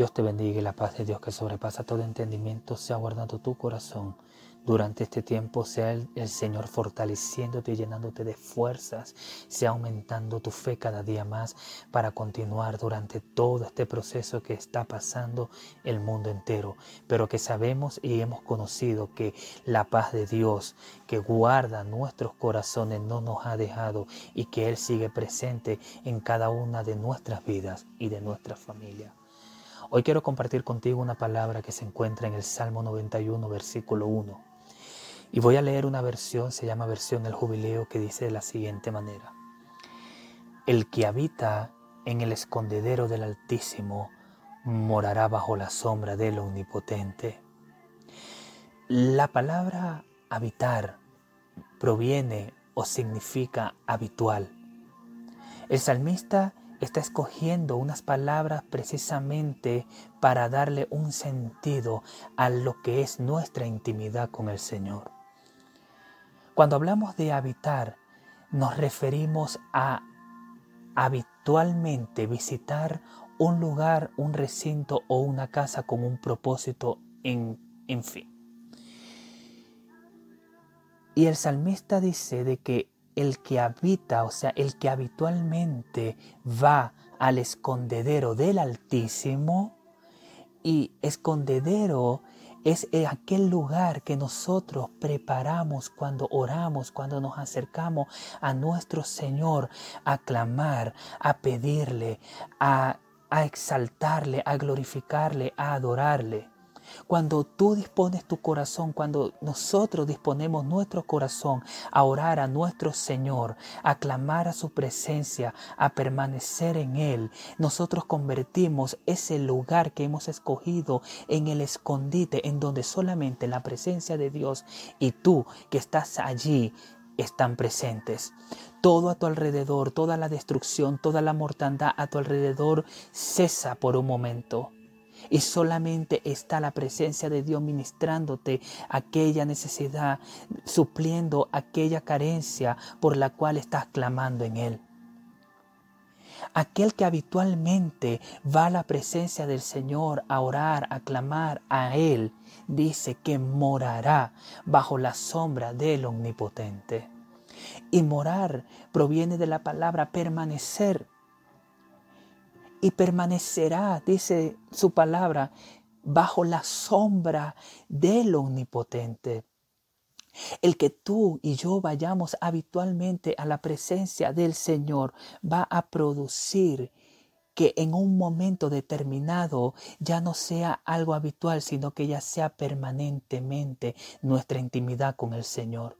Dios te bendiga y la paz de Dios que sobrepasa todo entendimiento sea guardando tu corazón durante este tiempo sea el, Señor fortaleciéndote y llenándote de fuerzas, sea aumentando tu fe cada día más para continuar durante todo este proceso que está pasando el mundo entero, pero que sabemos y hemos conocido que la paz de Dios que guarda nuestros corazones no nos ha dejado y que Él sigue presente en cada una de nuestras vidas y de nuestra familia. Hoy quiero compartir contigo una palabra que se encuentra en el Salmo 91, versículo 1 y voy a leer una versión, se llama versión del jubileo, que dice de la siguiente manera. El que habita en el escondedero del Altísimo morará bajo la sombra del Omnipotente. La palabra habitar proviene o significa habitual. El salmista está escogiendo unas palabras precisamente para darle un sentido a lo que es nuestra intimidad con el Señor. Cuando hablamos de habitar, nos referimos a habitualmente visitar un lugar, un recinto o una casa con un propósito en, en fin. Y el salmista dice de que el que habita, o sea, el que habitualmente va al escondedero del Altísimo, y escondedero es aquel lugar que nosotros preparamos cuando oramos, cuando nos acercamos a nuestro Señor a clamar, a pedirle, a, a exaltarle, a glorificarle, a adorarle. Cuando tú dispones tu corazón, cuando nosotros disponemos nuestro corazón a orar a nuestro Señor, a clamar a su presencia, a permanecer en Él, nosotros convertimos ese lugar que hemos escogido en el escondite en donde solamente la presencia de Dios y tú que estás allí están presentes. Todo a tu alrededor, toda la destrucción, toda la mortandad a tu alrededor cesa por un momento y solamente está la presencia de Dios ministrándote aquella necesidad, supliendo aquella carencia por la cual estás clamando en Él. Aquel que habitualmente va a la presencia del Señor a orar, a clamar a Él, dice que morará bajo la sombra del Omnipotente. Y morar proviene de la palabra permanecer y permanecerá, dice su palabra, bajo la sombra del Omnipotente. El que tú y yo vayamos habitualmente a la presencia del Señor va a producir que en un momento determinado ya no sea algo habitual, sino que ya sea permanentemente nuestra intimidad con el Señor.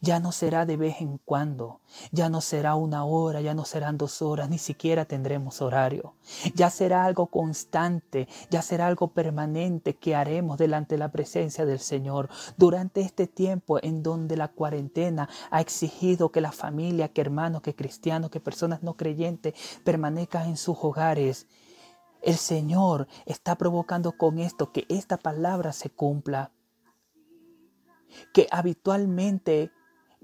Ya no será de vez en cuando, ya no será una hora, ya no serán dos horas, ni siquiera tendremos horario. Ya será algo constante, ya será algo permanente que haremos delante de la presencia del Señor durante este tiempo en donde la cuarentena ha exigido que la familia, que hermanos, que cristianos, que personas no creyentes permanezcan en sus hogares. El Señor está provocando con esto que esta palabra se cumpla que habitualmente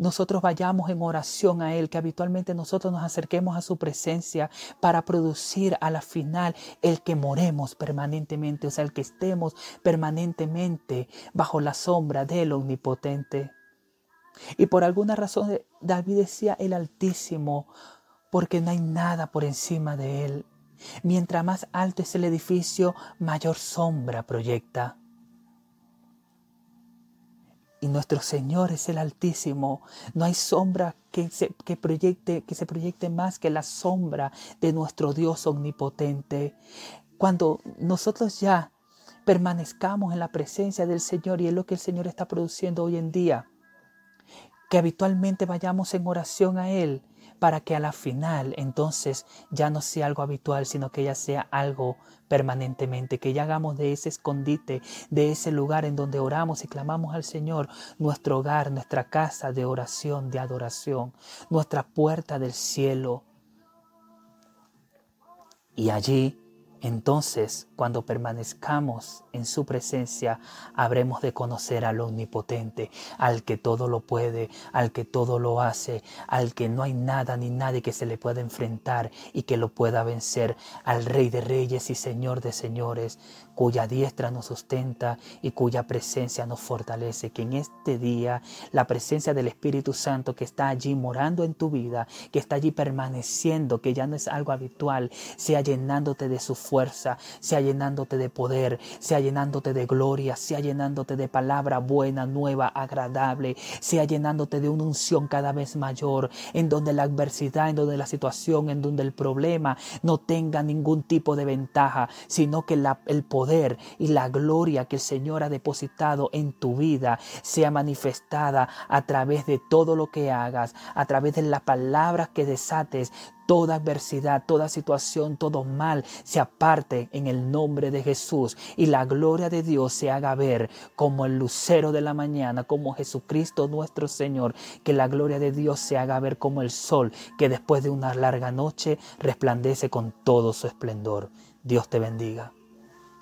nosotros vayamos en oración a Él, que habitualmente nosotros nos acerquemos a su presencia para producir a la final el que moremos permanentemente, o sea, el que estemos permanentemente bajo la sombra del Omnipotente. Y por alguna razón David decía el Altísimo, porque no hay nada por encima de Él. Mientras más alto es el edificio, mayor sombra proyecta y nuestro Señor es el Altísimo. No hay sombra que se, que proyecte, que se proyecte más que la sombra de nuestro Dios omnipotente. Cuando nosotros ya permanezcamos en la presencia del Señor y es lo que el Señor está produciendo hoy en día, que habitualmente vayamos en oración a Él para que a la final entonces ya no sea algo habitual, sino que ya sea algo permanentemente, que ya hagamos de ese escondite, de ese lugar en donde oramos y clamamos al Señor, nuestro hogar, nuestra casa de oración, de adoración, nuestra puerta del cielo. Y allí Entonces, cuando permanezcamos en su presencia, habremos de conocer al Omnipotente, al que todo lo puede, al que todo lo hace, al que no hay nada ni nadie que se le pueda enfrentar y que lo pueda vencer, al Rey de Reyes y Señor de Señores, cuya diestra nos sustenta y cuya presencia nos fortalece. Que en este día la presencia del Espíritu Santo que está allí morando en tu vida, que está allí permaneciendo, que ya no es algo habitual, sea llenándote de su fuerza, sea llenándote de poder, sea llenándote de gloria, sea llenándote de palabra buena, nueva, agradable, sea llenándote de una unción cada vez mayor, en donde la adversidad, en donde la situación, en donde el problema no tenga ningún tipo de ventaja, sino que el poder y la gloria que el Señor ha depositado en tu vida sea manifestada a través de todo lo que hagas, a través de las palabras que desates, toda adversidad, toda situación, todo mal se aparte en el nombre de Jesús y la gloria de Dios se haga ver como el lucero de la mañana, como Jesucristo nuestro Señor, que la gloria de Dios se haga ver como el sol que después de una larga noche resplandece con todo su esplendor. Dios te bendiga.